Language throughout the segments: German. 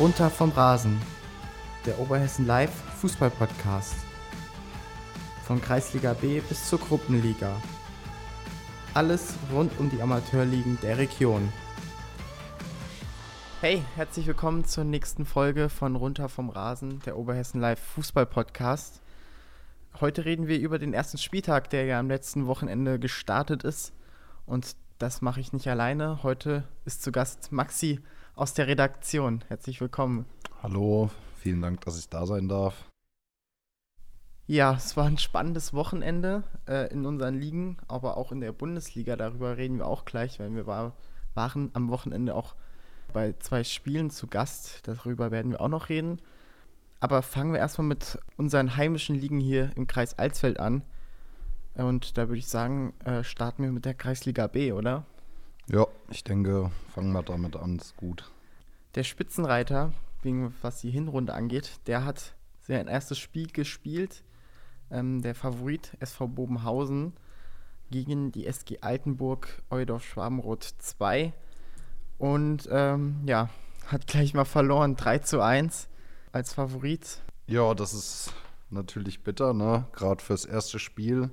Runter vom Rasen, der Oberhessen Live Fußball Podcast. Von Kreisliga B bis zur Gruppenliga. Alles rund um die Amateurligen der Region. Hey, herzlich willkommen zur nächsten Folge von Runter vom Rasen, der Oberhessen Live Fußball Podcast. Heute reden wir über den ersten Spieltag, der ja am letzten Wochenende gestartet ist. Und das mache ich nicht alleine. Heute ist zu Gast Maxi aus der Redaktion. Herzlich willkommen. Hallo, vielen Dank, dass ich da sein darf. Ja, es war ein spannendes Wochenende äh, in unseren Ligen, aber auch in der Bundesliga. Darüber reden wir auch gleich, weil wir war, waren am Wochenende auch bei zwei Spielen zu Gast. Darüber werden wir auch noch reden. Aber fangen wir erstmal mit unseren heimischen Ligen hier im Kreis Alsfeld an. Und da würde ich sagen, äh, starten wir mit der Kreisliga B, oder? Ja, ich denke, fangen wir damit an, ist gut. Der Spitzenreiter, wegen, was die Hinrunde angeht, der hat sein erstes Spiel gespielt. Ähm, der Favorit SV Bobenhausen gegen die SG Altenburg Eudorf Schwabenroth 2. Und ähm, ja, hat gleich mal verloren, 3 zu 1 als Favorit. Ja, das ist natürlich bitter, ne? Gerade fürs erste Spiel.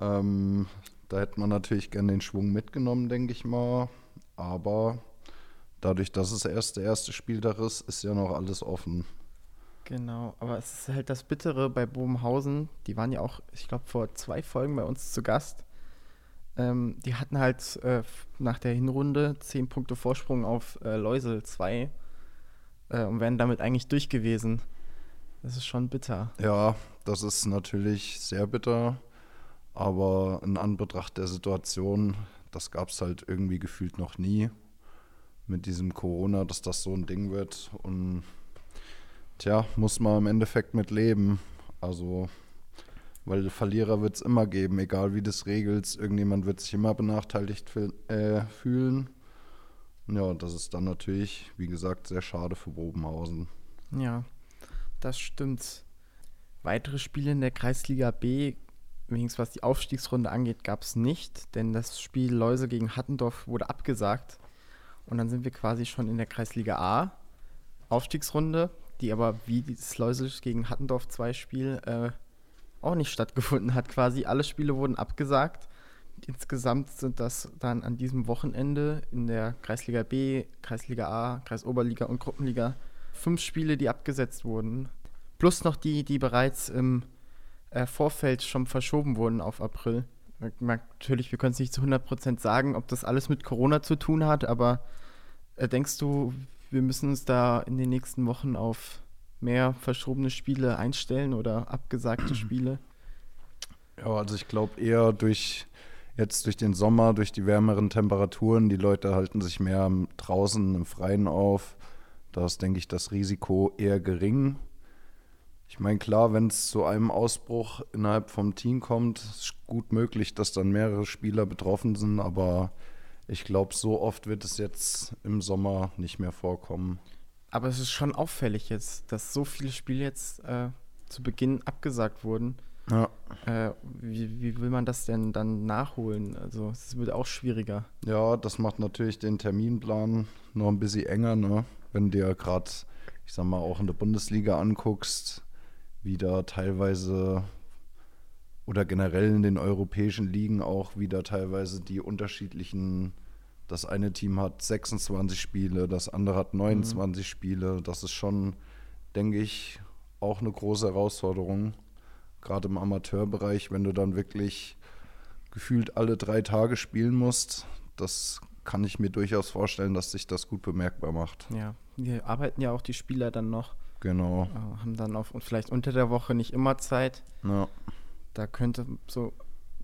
Ähm, da hätte man natürlich gerne den Schwung mitgenommen, denke ich mal. Aber dadurch, dass es erst der erste Spieltag ist, ist ja noch alles offen. Genau, aber es ist halt das Bittere bei Bobenhausen. Die waren ja auch, ich glaube, vor zwei Folgen bei uns zu Gast. Ähm, die hatten halt äh, nach der Hinrunde zehn Punkte Vorsprung auf äh, Läusel 2 äh, und wären damit eigentlich durch gewesen. Das ist schon bitter. Ja, das ist natürlich sehr bitter. Aber in Anbetracht der Situation, das gab es halt irgendwie gefühlt noch nie mit diesem Corona, dass das so ein Ding wird. Und tja, muss man im Endeffekt mit leben. Also, weil Verlierer wird es immer geben, egal wie das regelt. Irgendjemand wird sich immer benachteiligt äh, fühlen. Ja, das ist dann natürlich, wie gesagt, sehr schade für Bobenhausen. Ja, das stimmt. Weitere Spiele in der Kreisliga B wenigstens was die Aufstiegsrunde angeht, gab es nicht, denn das Spiel Läuse gegen Hattendorf wurde abgesagt. Und dann sind wir quasi schon in der Kreisliga A, Aufstiegsrunde, die aber wie das Läuse gegen Hattendorf 2 Spiel äh, auch nicht stattgefunden hat. Quasi alle Spiele wurden abgesagt. Insgesamt sind das dann an diesem Wochenende in der Kreisliga B, Kreisliga A, Kreisoberliga und Gruppenliga fünf Spiele, die abgesetzt wurden. Plus noch die, die bereits im äh, Vorfeld schon verschoben wurden auf April. Natürlich, wir können es nicht zu 100% sagen, ob das alles mit Corona zu tun hat, aber äh, denkst du, wir müssen uns da in den nächsten Wochen auf mehr verschobene Spiele einstellen oder abgesagte Spiele? Ja, also ich glaube eher durch jetzt durch den Sommer, durch die wärmeren Temperaturen, die Leute halten sich mehr draußen im Freien auf. Da ist, denke ich, das Risiko eher gering. Ich meine, klar, wenn es zu einem Ausbruch innerhalb vom Team kommt, ist gut möglich, dass dann mehrere Spieler betroffen sind, aber ich glaube, so oft wird es jetzt im Sommer nicht mehr vorkommen. Aber es ist schon auffällig jetzt, dass so viele Spiele jetzt äh, zu Beginn abgesagt wurden. Ja. Äh, wie, wie, will man das denn dann nachholen? Also es wird auch schwieriger. Ja, das macht natürlich den Terminplan noch ein bisschen enger, ne? Wenn dir gerade, ich sag mal, auch in der Bundesliga anguckst, wieder teilweise oder generell in den europäischen Ligen auch wieder teilweise die unterschiedlichen. Das eine Team hat 26 Spiele, das andere hat 29 mhm. Spiele. Das ist schon, denke ich, auch eine große Herausforderung. Gerade im Amateurbereich, wenn du dann wirklich gefühlt alle drei Tage spielen musst. Das kann ich mir durchaus vorstellen, dass sich das gut bemerkbar macht. Ja, wir arbeiten ja auch die Spieler dann noch Genau. Haben dann auf, und vielleicht unter der Woche nicht immer Zeit. Ja. Da könnte so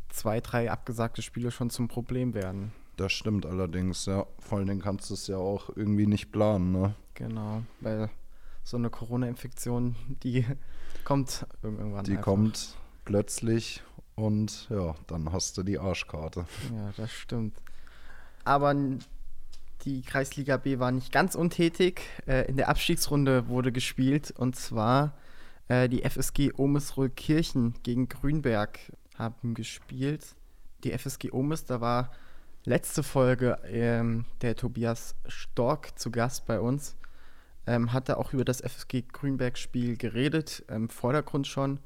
zwei, drei abgesagte Spiele schon zum Problem werden. Das stimmt allerdings, ja. Vor allen Dingen kannst du es ja auch irgendwie nicht planen, ne? Genau, weil so eine Corona-Infektion, die kommt irgendwann. Die einfach. kommt plötzlich und ja, dann hast du die Arschkarte. Ja, das stimmt. Aber die Kreisliga B war nicht ganz untätig. Äh, in der Abstiegsrunde wurde gespielt und zwar äh, die FSG Kirchen gegen Grünberg haben gespielt. Die FSG Omes, da war letzte Folge ähm, der Tobias Stork zu Gast bei uns. ähm, hatte auch über das FSG Grünberg-Spiel geredet, im Vordergrund schon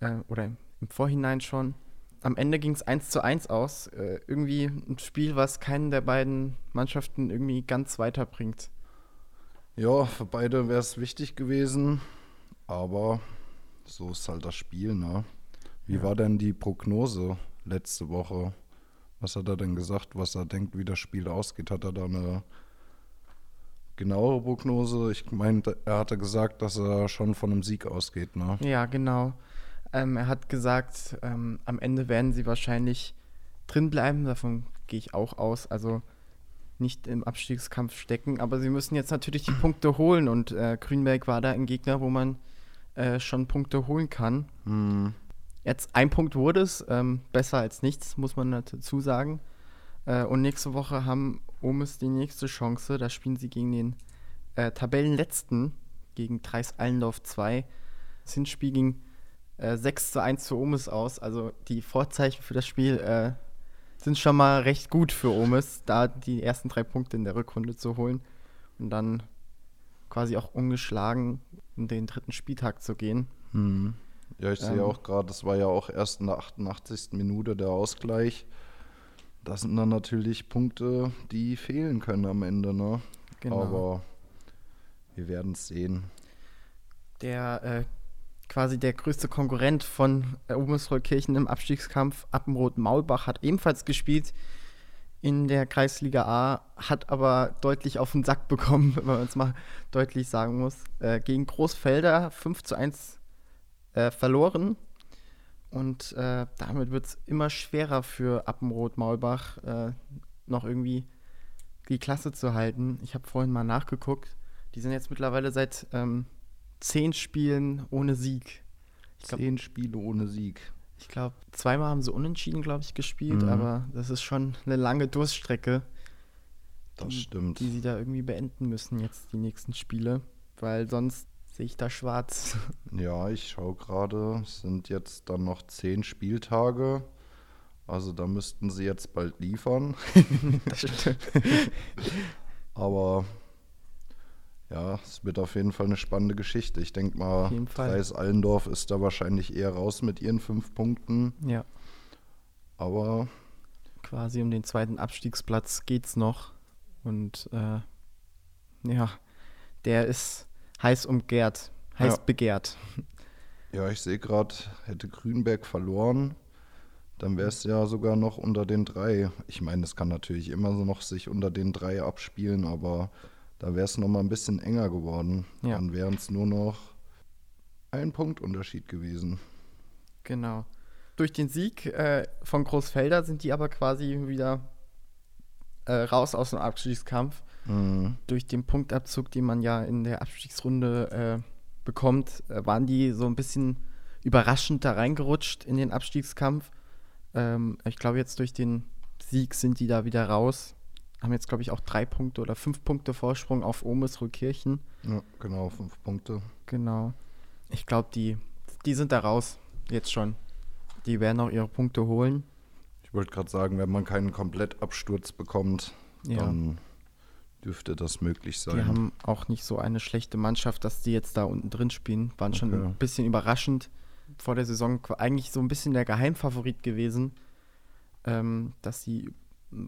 äh, oder im Vorhinein schon. Am Ende ging es 1 zu 1 aus. Äh, irgendwie ein Spiel, was keinen der beiden Mannschaften irgendwie ganz weiterbringt. Ja, für beide wäre es wichtig gewesen, aber so ist halt das Spiel, ne? Wie ja. war denn die Prognose letzte Woche? Was hat er denn gesagt, was er denkt, wie das Spiel ausgeht? Hat er da eine genauere Prognose? Ich meine, er hatte gesagt, dass er schon von einem Sieg ausgeht, ne? Ja, genau. Ähm, er hat gesagt, ähm, am Ende werden sie wahrscheinlich drin bleiben. Davon gehe ich auch aus. Also nicht im Abstiegskampf stecken. Aber sie müssen jetzt natürlich die Punkte holen. Und äh, Grünberg war da ein Gegner, wo man äh, schon Punkte holen kann. Mhm. Jetzt ein Punkt wurde es. Ähm, besser als nichts, muss man dazu sagen. Äh, und nächste Woche haben Omes die nächste Chance. Da spielen sie gegen den äh, Tabellenletzten, gegen Treis Allendorf 2. Das Hinspiel ging äh, 6 zu 1 für Omes aus. Also die Vorzeichen für das Spiel äh, sind schon mal recht gut für Omes, da die ersten drei Punkte in der Rückrunde zu holen und dann quasi auch ungeschlagen in den dritten Spieltag zu gehen. Hm. Ja, ich ähm, sehe auch gerade, das war ja auch erst in der 88. Minute der Ausgleich. Das sind dann natürlich Punkte, die fehlen können am Ende, ne? Genau. Aber wir werden es sehen. Der äh, quasi der größte Konkurrent von Oberstreukirchen im Abstiegskampf, Appenrot Maulbach, hat ebenfalls gespielt in der Kreisliga A, hat aber deutlich auf den Sack bekommen, wenn man es mal deutlich sagen muss. Äh, gegen Großfelder 5 zu 1 äh, verloren. Und äh, damit wird es immer schwerer für Appenrot Maulbach äh, noch irgendwie die Klasse zu halten. Ich habe vorhin mal nachgeguckt. Die sind jetzt mittlerweile seit ähm, zehn Spielen ohne Sieg. Glaub, zehn Spiele ohne Sieg. Ich glaube, zweimal haben sie unentschieden, glaube ich, gespielt, mhm. aber das ist schon eine lange Durststrecke. Das die, stimmt. Die sie da irgendwie beenden müssen jetzt, die nächsten Spiele, weil sonst sehe ich da schwarz. Ja, ich schaue gerade, es sind jetzt dann noch zehn Spieltage. Also da müssten sie jetzt bald liefern. das stimmt. Aber ja, es wird auf jeden Fall eine spannende Geschichte. Ich denke mal, Kreis Allendorf ist da wahrscheinlich eher raus mit ihren fünf Punkten. Ja. Aber. Quasi um den zweiten Abstiegsplatz geht's noch. Und äh, ja, der ist heiß umgehrt, heiß ja. begehrt. Ja, ich sehe gerade, hätte Grünberg verloren, dann wäre es ja sogar noch unter den drei. Ich meine, es kann natürlich immer so noch sich unter den drei abspielen, aber da wäre es nochmal ein bisschen enger geworden. Ja. Dann wären es nur noch ein Punktunterschied gewesen. Genau. Durch den Sieg äh, von Großfelder sind die aber quasi wieder äh, raus aus dem Abstiegskampf. Mhm. Durch den Punktabzug, den man ja in der Abstiegsrunde äh, bekommt, äh, waren die so ein bisschen überraschend da reingerutscht in den Abstiegskampf. Ähm, ich glaube, jetzt durch den Sieg sind die da wieder raus haben jetzt, glaube ich, auch drei Punkte oder fünf Punkte Vorsprung auf Omesruhkirchen. Ja, genau, fünf Punkte. Genau. Ich glaube, die, die sind da raus, jetzt schon. Die werden auch ihre Punkte holen. Ich wollte gerade sagen, wenn man keinen Komplettabsturz bekommt, ja. dann dürfte das möglich sein. Die haben auch nicht so eine schlechte Mannschaft, dass die jetzt da unten drin spielen. Waren schon okay. ein bisschen überraschend. Vor der Saison eigentlich so ein bisschen der Geheimfavorit gewesen, ähm, dass sie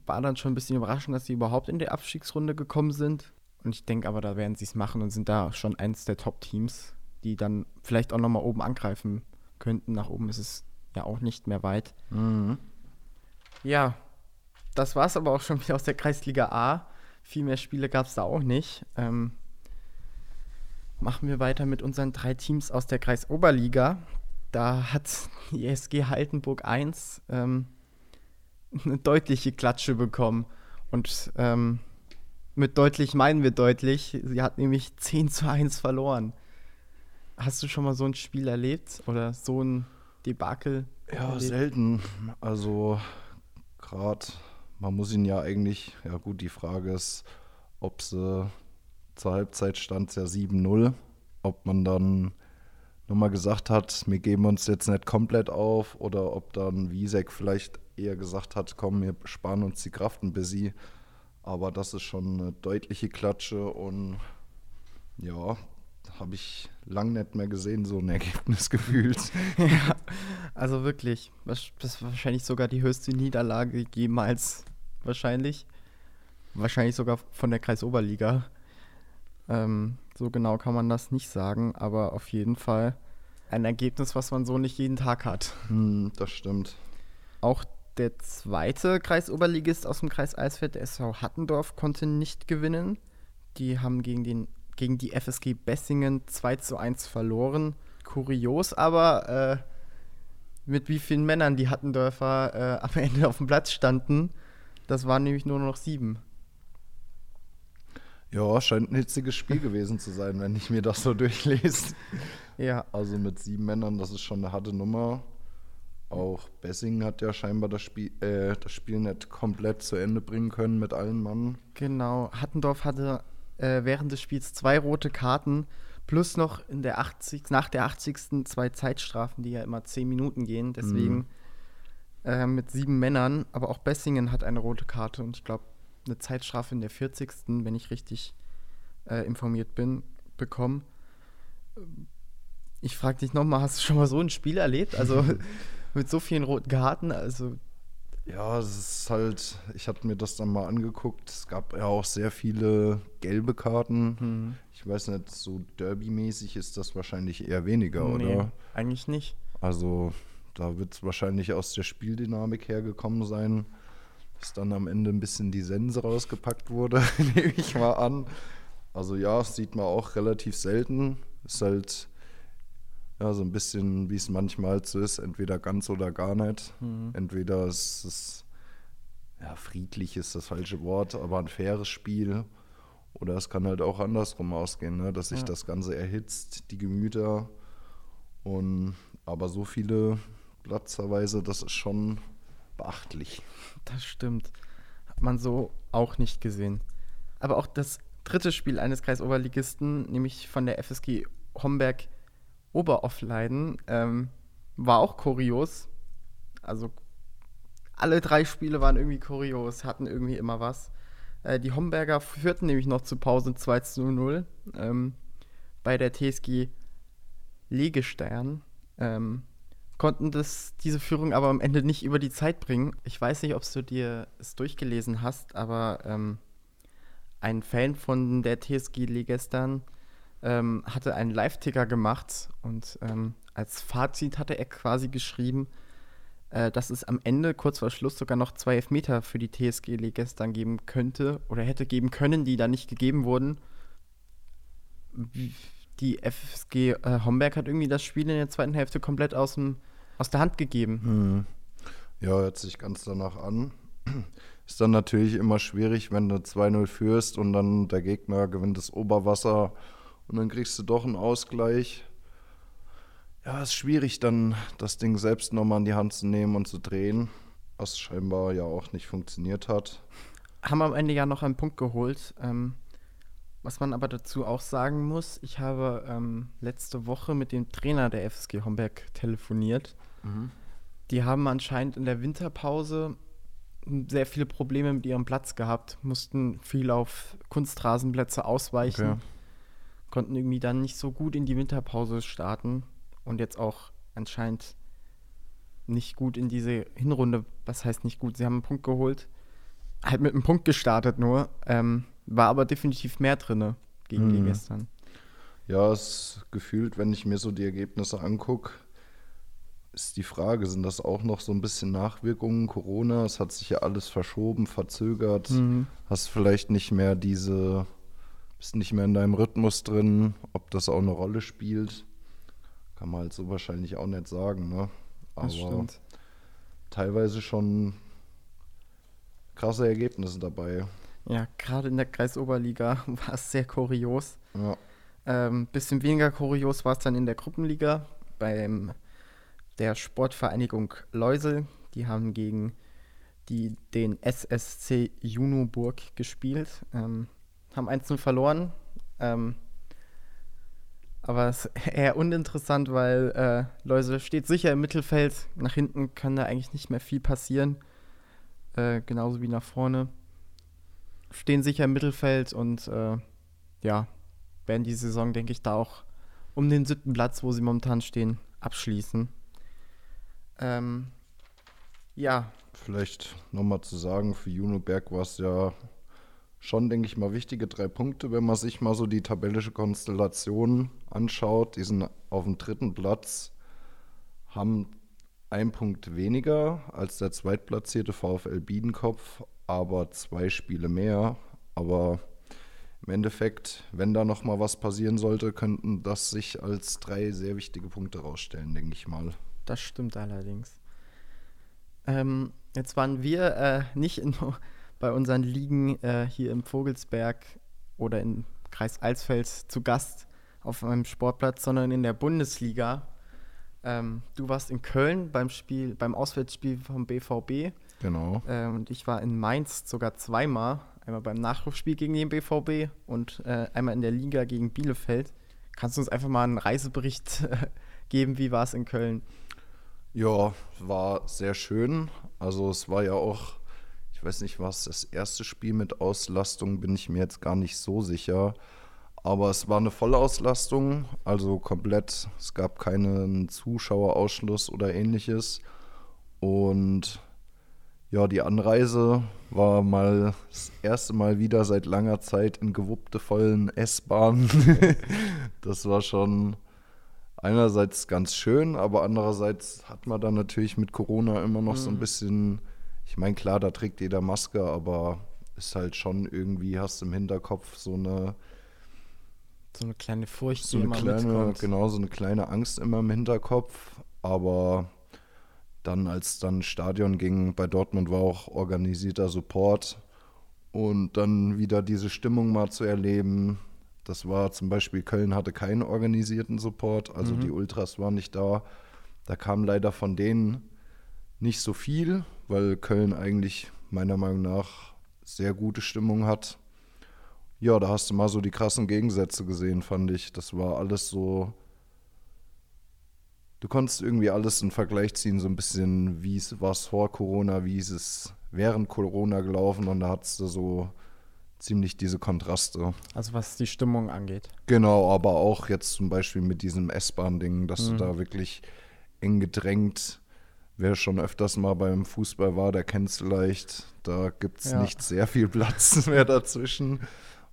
war dann schon ein bisschen überraschend, dass sie überhaupt in die Abstiegsrunde gekommen sind. Und ich denke aber, da werden sie es machen und sind da schon eins der Top-Teams, die dann vielleicht auch nochmal oben angreifen könnten. Nach oben ist es ja auch nicht mehr weit. Mhm. Ja, das war es aber auch schon wieder aus der Kreisliga A. Viel mehr Spiele gab es da auch nicht. Ähm, machen wir weiter mit unseren drei Teams aus der Kreisoberliga. Da hat die SG Haltenburg 1 ähm, eine deutliche Klatsche bekommen. Und ähm, mit deutlich meinen wir deutlich. Sie hat nämlich 10 zu 1 verloren. Hast du schon mal so ein Spiel erlebt oder so ein Debakel? Ja, erlebt? selten. Also gerade, man muss ihn ja eigentlich, ja gut, die Frage ist, ob sie zur Halbzeit stand es ja 7-0, ob man dann nochmal gesagt hat, wir geben uns jetzt nicht komplett auf oder ob dann Wiesek vielleicht eher gesagt hat, komm, wir sparen uns die Kraft ein bisschen. Aber das ist schon eine deutliche Klatsche und Ja, habe ich lang nicht mehr gesehen, so ein Ergebnis gefühlt. ja, also wirklich. Das ist wahrscheinlich sogar die höchste Niederlage jemals. Wahrscheinlich. Wahrscheinlich sogar von der Kreisoberliga. Ähm, so genau kann man das nicht sagen, aber auf jeden Fall ein Ergebnis, was man so nicht jeden Tag hat. Hm, das stimmt. Auch der zweite Kreisoberligist aus dem Kreis Eisfeld, der SV Hattendorf, konnte nicht gewinnen. Die haben gegen, den, gegen die FSG Bessingen 2 zu 1 verloren. Kurios, aber äh, mit wie vielen Männern die Hattendorfer äh, am Ende auf dem Platz standen. Das waren nämlich nur noch sieben. Ja, scheint ein hitziges Spiel gewesen zu sein, wenn ich mir das so durchlese. Ja. Also mit sieben Männern, das ist schon eine harte Nummer. Auch Bessing hat ja scheinbar das Spiel, äh, das Spiel nicht komplett zu Ende bringen können mit allen Mann. Genau. Hattendorf hatte äh, während des Spiels zwei rote Karten plus noch in der 80, nach der 80. zwei Zeitstrafen, die ja immer zehn Minuten gehen. Deswegen mhm. äh, mit sieben Männern. Aber auch Bessingen hat eine rote Karte und ich glaube eine Zeitstrafe in der 40. wenn ich richtig äh, informiert bin, bekommen. Ich frage dich nochmal, hast du schon mal so ein Spiel erlebt? Also mit so vielen roten Karten? Also ja, es ist halt, ich hatte mir das dann mal angeguckt. Es gab ja auch sehr viele gelbe Karten. Mhm. Ich weiß nicht, so Derby-mäßig ist das wahrscheinlich eher weniger, nee, oder? Eigentlich nicht. Also, da wird es wahrscheinlich aus der Spieldynamik hergekommen sein bis dann am Ende ein bisschen die Sense rausgepackt wurde, nehme ich mal an. Also ja, das sieht man auch relativ selten. Ist halt ja so ein bisschen, wie es manchmal so ist, entweder ganz oder gar nicht. Mhm. Entweder ist es ja friedlich ist das falsche Wort, aber ein faires Spiel. Oder es kann halt auch andersrum ausgehen, ne? dass sich ja. das Ganze erhitzt, die Gemüter. Und aber so viele Platzerweise, das ist schon beachtlich. Das stimmt. Hat man so auch nicht gesehen. Aber auch das dritte Spiel eines Kreisoberligisten, nämlich von der FSG Homberg Oberoffleiden, ähm, war auch kurios. Also alle drei Spiele waren irgendwie kurios, hatten irgendwie immer was. Äh, die Homberger führten nämlich noch zur Pause 2 zu 0 ähm, bei der TSG Legestern. Ähm, konnten das, diese Führung aber am Ende nicht über die Zeit bringen. Ich weiß nicht, ob du dir es durchgelesen hast, aber ähm, ein Fan von der TSG Legestern ähm, hatte einen Live-Ticker gemacht und ähm, als Fazit hatte er quasi geschrieben, äh, dass es am Ende kurz vor Schluss sogar noch zwei Elfmeter für die TSG Legestern geben könnte oder hätte geben können, die da nicht gegeben wurden. Die FSG äh, Homberg hat irgendwie das Spiel in der zweiten Hälfte komplett aus dem aus der Hand gegeben. Hm. Ja, hört sich ganz danach an. Ist dann natürlich immer schwierig, wenn du 2-0 führst und dann der Gegner gewinnt das Oberwasser und dann kriegst du doch einen Ausgleich. Ja, ist schwierig, dann das Ding selbst nochmal in die Hand zu nehmen und zu drehen, was scheinbar ja auch nicht funktioniert hat. Haben am Ende ja noch einen Punkt geholt. Ähm, was man aber dazu auch sagen muss, ich habe ähm, letzte Woche mit dem Trainer der FSG Homberg telefoniert. Mhm. Die haben anscheinend in der Winterpause sehr viele Probleme mit ihrem Platz gehabt, mussten viel auf Kunstrasenplätze ausweichen, okay. Konnten irgendwie dann nicht so gut in die Winterpause starten und jetzt auch anscheinend nicht gut in diese Hinrunde, was heißt nicht gut, sie haben einen Punkt geholt, halt mit einem Punkt gestartet nur, ähm, war aber definitiv mehr drin gegen mhm. die gestern. Ja, es gefühlt, wenn ich mir so die Ergebnisse angucke, ist die Frage, sind das auch noch so ein bisschen Nachwirkungen Corona? Es hat sich ja alles verschoben, verzögert. Mhm. Hast vielleicht nicht mehr diese, bist nicht mehr in deinem Rhythmus drin, ob das auch eine Rolle spielt. Kann man halt so wahrscheinlich auch nicht sagen, ne? Aber teilweise schon krasse Ergebnisse dabei. Ja, gerade in der Kreisoberliga war es sehr kurios. Ja. Ähm, bisschen weniger kurios war es dann in der Gruppenliga beim der Sportvereinigung Leusel. Die haben gegen die, den SSC Junoburg gespielt, ähm, haben 1 verloren. Ähm, aber es ist eher uninteressant, weil äh, Leusel steht sicher im Mittelfeld. Nach hinten kann da eigentlich nicht mehr viel passieren. Äh, genauso wie nach vorne. Stehen sicher im Mittelfeld und äh, ja, werden die Saison, denke ich, da auch um den siebten Platz, wo sie momentan stehen, abschließen. Ähm, ja. Vielleicht nochmal zu sagen, für Junoberg war es ja schon, denke ich mal, wichtige drei Punkte, wenn man sich mal so die tabellische Konstellation anschaut. Die sind auf dem dritten Platz, haben einen Punkt weniger als der zweitplatzierte VfL Biedenkopf, aber zwei Spiele mehr. Aber im Endeffekt, wenn da noch mal was passieren sollte, könnten das sich als drei sehr wichtige Punkte rausstellen, denke ich mal. Das stimmt allerdings. Ähm, jetzt waren wir äh, nicht in, bei unseren Ligen äh, hier im Vogelsberg oder im Kreis Alsfeld zu Gast auf einem Sportplatz, sondern in der Bundesliga. Ähm, du warst in Köln beim Spiel, beim Auswärtsspiel vom BVB. Genau. Äh, und ich war in Mainz sogar zweimal. Einmal beim Nachrufspiel gegen den BVB und äh, einmal in der Liga gegen Bielefeld. Kannst du uns einfach mal einen Reisebericht geben? Wie war es in Köln? Ja, war sehr schön. Also es war ja auch, ich weiß nicht, was das erste Spiel mit Auslastung, bin ich mir jetzt gar nicht so sicher. Aber es war eine Vollauslastung, also komplett. Es gab keinen Zuschauerausschluss oder ähnliches. Und ja, die Anreise war mal das erste Mal wieder seit langer Zeit in gewuppte vollen S-Bahnen. das war schon einerseits ganz schön, aber andererseits hat man dann natürlich mit Corona immer noch mhm. so ein mhm. bisschen, ich meine, klar, da trägt jeder Maske, aber ist halt schon irgendwie, hast im Hinterkopf so eine so eine kleine Furcht, so eine kleine, mitkommt. genau, so eine kleine Angst immer im Hinterkopf. Aber dann, als dann Stadion ging, bei Dortmund war auch organisierter Support. Und dann wieder diese Stimmung mal zu erleben. Das war zum Beispiel, Köln hatte keinen organisierten Support, also mhm. die Ultras waren nicht da. Da kam leider von denen nicht so viel, weil Köln eigentlich meiner Meinung nach sehr gute Stimmung hat ja, da hast du mal so die krassen Gegensätze gesehen, fand ich. Das war alles so. Du konntest irgendwie alles in Vergleich ziehen, so ein bisschen, wie es war vor Corona, wie ist es während Corona gelaufen und da hattest du so ziemlich diese Kontraste. Also was die Stimmung angeht. Genau, aber auch jetzt zum Beispiel mit diesem S-Bahn-Ding, dass mhm. du da wirklich eng gedrängt, wer schon öfters mal beim Fußball war, der kennt es vielleicht, da gibt es ja. nicht sehr viel Platz mehr dazwischen.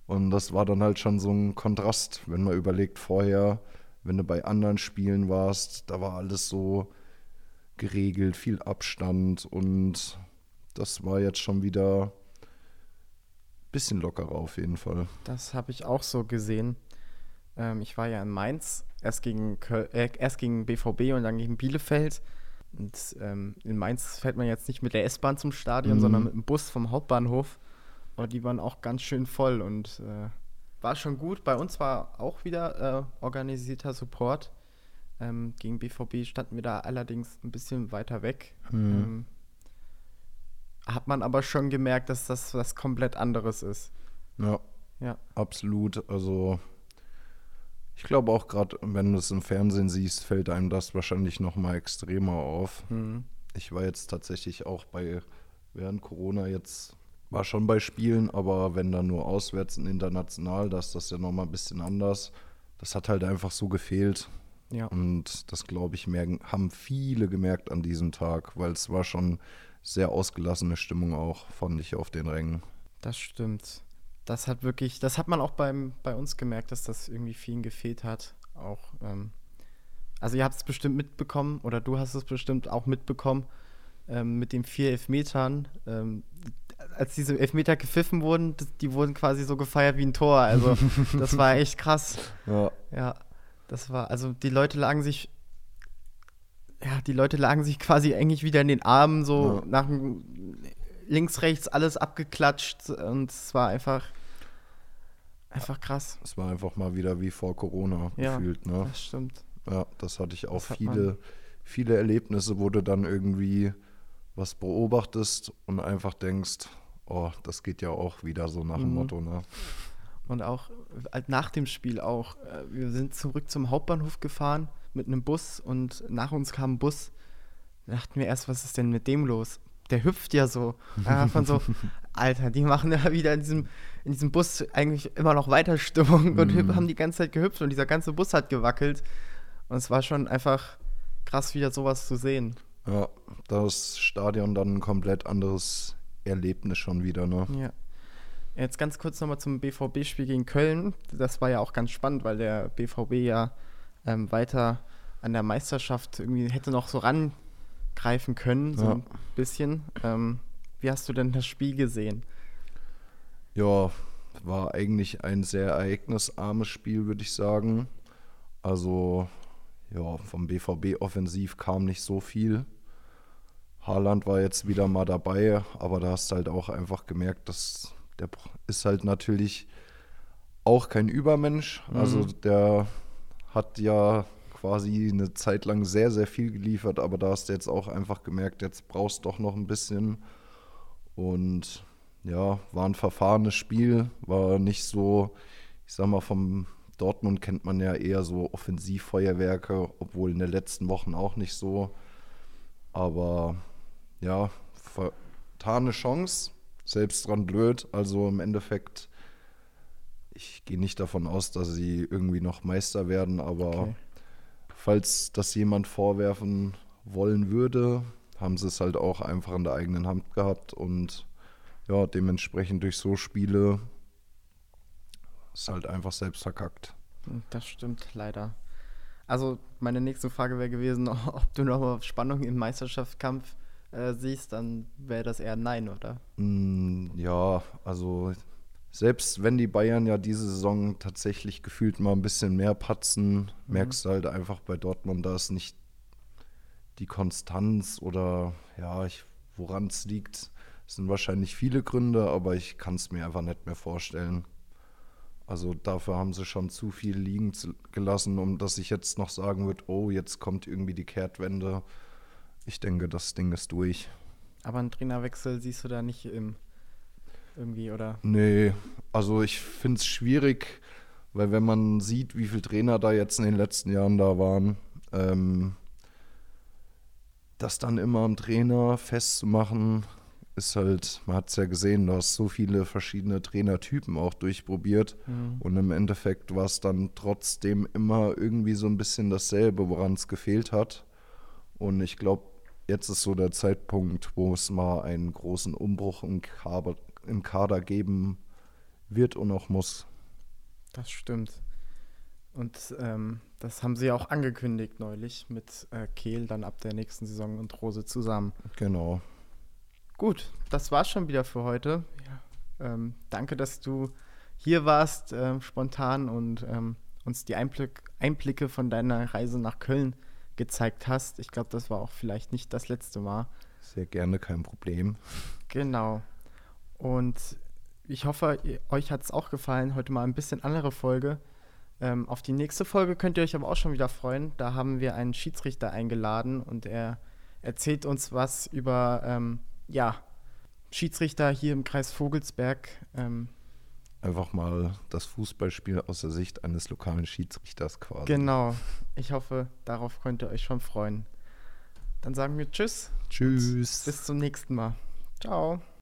Und das war dann halt schon so ein Kontrast, wenn man überlegt, vorher, wenn du bei anderen Spielen warst, da war alles so geregelt, viel Abstand und das war jetzt schon wieder ein bisschen lockerer auf jeden Fall. Das habe ich auch so gesehen. Ähm, ich war ja in Mainz, erst gegen, Köl äh, erst gegen BVB und dann gegen Bielefeld. Und ähm, in Mainz fährt man jetzt nicht mit der S-Bahn zum Stadion, mhm. sondern mit dem Bus vom Hauptbahnhof. Aber die waren auch ganz schön voll und äh, war schon gut. Bei uns war auch wieder äh, organisierter Support. Ähm, gegen BVB standen wir da allerdings ein bisschen weiter weg. Mhm. Ähm, hat man aber schon gemerkt, dass das was komplett anderes ist. Ja, ja. absolut. Also ich glaube auch gerade, wenn du es im Fernsehen siehst, fällt einem das wahrscheinlich noch mal extremer auf. Mhm. Ich war jetzt tatsächlich auch bei während Corona jetzt war schon bei Spielen, aber wenn dann nur auswärts und international, das ist das ja nochmal ein bisschen anders. Das hat halt einfach so gefehlt. Ja. Und das, glaube ich, merken, haben viele gemerkt an diesem Tag, weil es war schon sehr ausgelassene Stimmung auch, fand ich, auf den Rängen. Das stimmt. Das hat wirklich, das hat man auch beim, bei uns gemerkt, dass das irgendwie vielen gefehlt hat. Auch, ähm, also ihr habt es bestimmt mitbekommen oder du hast es bestimmt auch mitbekommen ähm, mit den vier Elfmetern. Ähm, als diese Elfmeter gepfiffen wurden, die wurden quasi so gefeiert wie ein Tor. Also das war echt krass. Ja. Ja, das war, also die Leute lagen sich, ja, die Leute lagen sich quasi eigentlich wieder in den Armen, so ja. nach links, rechts alles abgeklatscht und es war einfach, einfach krass. Es war einfach mal wieder wie vor Corona ja, gefühlt, ne? Das stimmt. Ja, das hatte ich auch das viele, viele Erlebnisse, wo du dann irgendwie was beobachtest und einfach denkst, oh, das geht ja auch wieder so nach dem mhm. Motto, ne? Und auch halt nach dem Spiel auch. Äh, wir sind zurück zum Hauptbahnhof gefahren mit einem Bus und nach uns kam ein Bus. Da dachten wir erst, was ist denn mit dem los? Der hüpft ja so. Von so, Alter, die machen ja wieder in diesem, in diesem Bus eigentlich immer noch weiter Stimmung und Mhm. haben die ganze Zeit gehüpft und dieser ganze Bus hat gewackelt. Und es war schon einfach krass, wieder sowas zu sehen. Ja, das Stadion dann ein komplett anderes Erlebnis schon wieder, ne? Ja. Jetzt ganz kurz nochmal zum BVB-Spiel gegen Köln. Das war ja auch ganz spannend, weil der BVB ja ähm, weiter an der Meisterschaft irgendwie hätte noch so rangreifen können, so Ja. ein bisschen. Ähm, wie hast du denn das Spiel gesehen? Ja, war eigentlich ein sehr ereignisarmes Spiel, würde ich sagen. Also, ja, vom BVB offensiv kam nicht so viel. Haaland war jetzt wieder mal dabei, aber da hast du halt auch einfach gemerkt, dass der ist halt natürlich auch kein Übermensch. Also der hat ja quasi eine Zeit lang sehr, sehr viel geliefert, aber da hast du jetzt auch einfach gemerkt, jetzt brauchst du doch noch ein bisschen. Und ja, war ein verfahrenes Spiel, war nicht so, ich sag mal, vom Dortmund kennt man ja eher so Offensivfeuerwerke, obwohl in den letzten Wochen auch nicht so. Aber ja, vertane Chance, selbst dran blöd. Also im Endeffekt, ich gehe nicht davon aus, dass sie irgendwie noch Meister werden, aber Okay. Falls das jemand vorwerfen wollen würde, haben sie es halt auch einfach in der eigenen Hand gehabt und ja, dementsprechend durch so Spiele ist halt einfach selbst verkackt. Das stimmt leider. Also meine nächste Frage wäre gewesen, ob du noch Spannung im Meisterschaftskampf äh, siehst, dann wäre das eher nein, oder? Mm, Ja, also selbst wenn die Bayern ja diese Saison tatsächlich gefühlt mal ein bisschen mehr patzen, merkst du halt einfach bei Dortmund, da ist nicht die Konstanz oder ja, woran es liegt. Es sind wahrscheinlich viele Gründe, aber ich kann es mir einfach nicht mehr vorstellen. Also dafür haben sie schon zu viel liegen gelassen, um dass ich jetzt noch sagen würde, oh, jetzt kommt irgendwie die Kehrtwende. Ich denke, das Ding ist durch. Aber einen Trainerwechsel siehst du da nicht im irgendwie, oder? Nee, also ich finde es schwierig, weil wenn man sieht, wie viele Trainer da jetzt in den letzten Jahren da waren, ähm, das dann immer am Trainer festzumachen, ist halt, man hat es ja gesehen, du hast so viele verschiedene Trainertypen auch durchprobiert und im Endeffekt war es dann trotzdem immer irgendwie so ein bisschen dasselbe, woran es gefehlt hat. Und ich glaube, jetzt ist so der Zeitpunkt, wo es mal einen großen Umbruch im Kader, im Kader geben wird und auch muss. Das stimmt. Und ähm, das haben sie ja auch angekündigt neulich mit äh, Kehl dann ab der nächsten Saison und Rose zusammen. Genau. Gut, das war's schon wieder für heute. Ja. Ähm, danke, dass du hier warst, ähm, spontan und ähm, uns die Einblick, Einblicke von deiner Reise nach Köln gezeigt hast. Ich glaube, das war auch vielleicht nicht das letzte Mal. Sehr gerne, kein Problem. Genau. Und ich hoffe, ihr, euch hat es auch gefallen. Heute mal ein bisschen andere Folge. Ähm, auf die nächste Folge könnt ihr euch aber auch schon wieder freuen. Da haben wir einen Schiedsrichter eingeladen und er erzählt uns was über ähm, ja, Schiedsrichter hier im Kreis Vogelsberg. Ähm, Einfach mal das Fußballspiel aus der Sicht eines lokalen Schiedsrichters quasi. genau. Ich hoffe, darauf könnt ihr euch schon freuen. Dann sagen wir Tschüss. Tschüss. Bis zum nächsten Mal. Ciao.